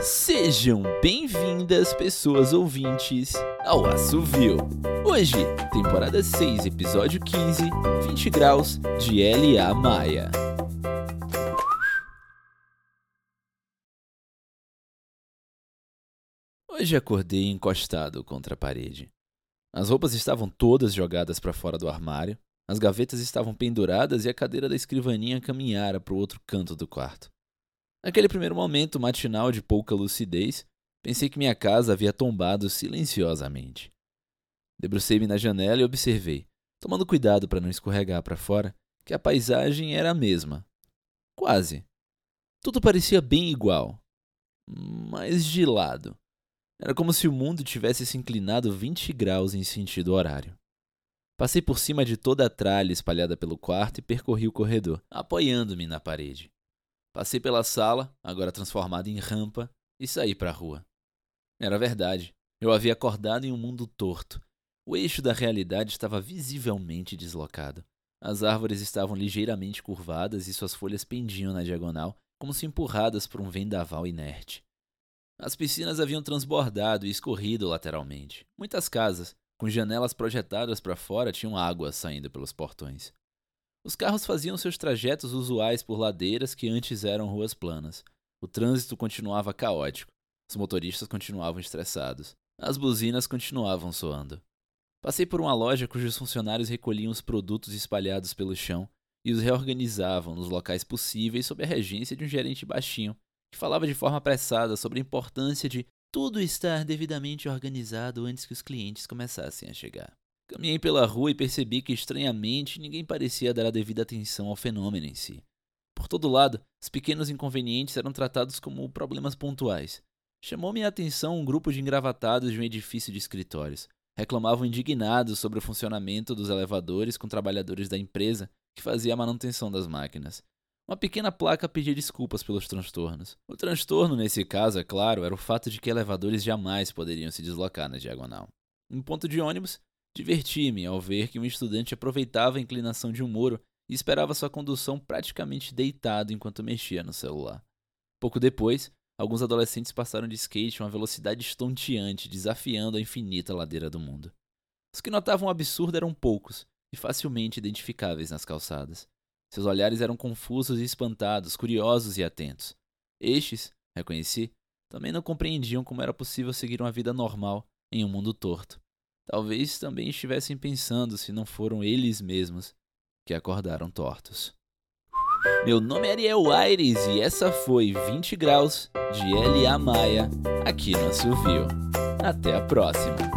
Sejam bem-vindas, pessoas ouvintes, ao Assovio. Hoje, temporada 6, episódio 15, 20 graus de L.A. Maia. Hoje acordei encostado contra a parede. As roupas estavam todas jogadas para fora do armário, as gavetas estavam penduradas e a cadeira da escrivaninha caminhara para o outro canto do quarto. Naquele primeiro momento matinal de pouca lucidez, pensei que minha casa havia tombado silenciosamente. Debrucei-me na janela e observei, tomando cuidado para não escorregar para fora, que a paisagem era a mesma. Quase. Tudo parecia bem igual, mas de lado. Era como se o mundo tivesse se inclinado 20 graus em sentido horário. Passei por cima de toda a tralha espalhada pelo quarto e percorri o corredor, apoiando-me na parede. Passei pela sala, agora transformada em rampa, e saí para a rua. Era verdade. Eu havia acordado em um mundo torto. O eixo da realidade estava visivelmente deslocado. As árvores estavam ligeiramente curvadas e suas folhas pendiam na diagonal, como se empurradas por um vendaval inerte. As piscinas haviam transbordado e escorrido lateralmente. Muitas casas, com janelas projetadas para fora, tinham água saindo pelos portões. Os carros faziam seus trajetos usuais por ladeiras que antes eram ruas planas. O trânsito continuava caótico. Os motoristas continuavam estressados. As buzinas continuavam soando. Passei por uma loja cujos funcionários recolhiam os produtos espalhados pelo chão e os reorganizavam nos locais possíveis sob a regência de um gerente baixinho, que falava de forma apressada sobre a importância de tudo estar devidamente organizado antes que os clientes começassem a chegar. Caminhei pela rua e percebi que, estranhamente, ninguém parecia dar a devida atenção ao fenômeno em si. Por todo lado, os pequenos inconvenientes eram tratados como problemas pontuais. Chamou-me a atenção um grupo de engravatados de um edifício de escritórios. Reclamavam indignados sobre o funcionamento dos elevadores com trabalhadores da empresa que fazia a manutenção das máquinas. Uma pequena placa pedia desculpas pelos transtornos. O transtorno, nesse caso, é claro, era o fato de que elevadores jamais poderiam se deslocar na diagonal. Em ponto de ônibus, Diverti-me ao ver que um estudante aproveitava a inclinação de um muro e esperava sua condução praticamente deitado enquanto mexia no celular. Pouco depois, alguns adolescentes passaram de skate a uma velocidade estonteante, desafiando a infinita ladeira do mundo. Os que notavam o absurdo eram poucos e facilmente identificáveis nas calçadas. Seus olhares eram confusos e espantados, curiosos e atentos. Estes, reconheci, também não compreendiam como era possível seguir uma vida normal em um mundo torto. Talvez também estivessem pensando se não foram eles mesmos que acordaram tortos. Meu nome é Ariel Aires e essa foi 20 graus de L.A. Maia aqui no Assovio. Até a próxima!